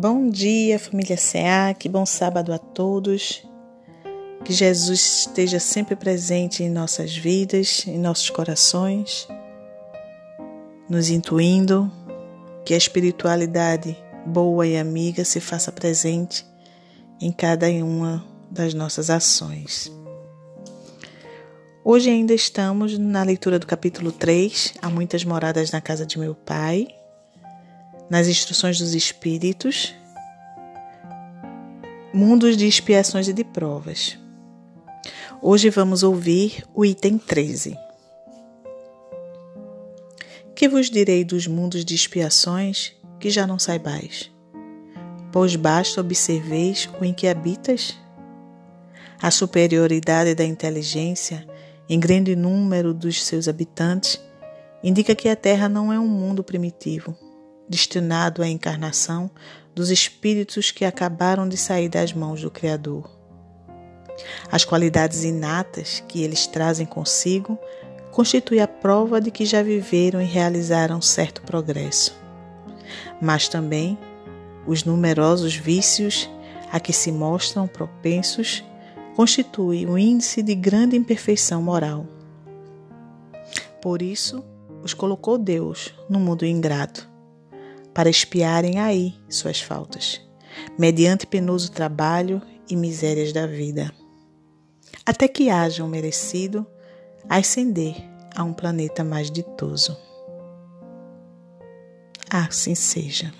Bom dia, família CA, que bom sábado a todos. Que Jesus esteja sempre presente em nossas vidas, em nossos corações, nos intuindo, que a espiritualidade boa e amiga se faça presente em cada uma das nossas ações. Hoje ainda estamos na leitura do capítulo 3, Há muitas moradas na casa de meu pai, nas instruções dos Espíritos, mundos de expiações e de provas. Hoje vamos ouvir o item 13. Que vos direi dos mundos de expiações que já não saibais? Pois basta observeis o em que habitas? A superioridade da inteligência em grande número dos seus habitantes, indica que a Terra não é um mundo primitivo, destinado à encarnação dos espíritos que acabaram de sair das mãos do Criador. As qualidades inatas que eles trazem consigo constituem a prova de que já viveram e realizaram certo progresso. Mas também os numerosos vícios a que se mostram propensos constitui um índice de grande imperfeição moral. Por isso, os colocou Deus no mundo ingrato, para espiarem aí suas faltas, mediante penoso trabalho e misérias da vida, até que hajam merecido ascender a um planeta mais ditoso. Assim seja.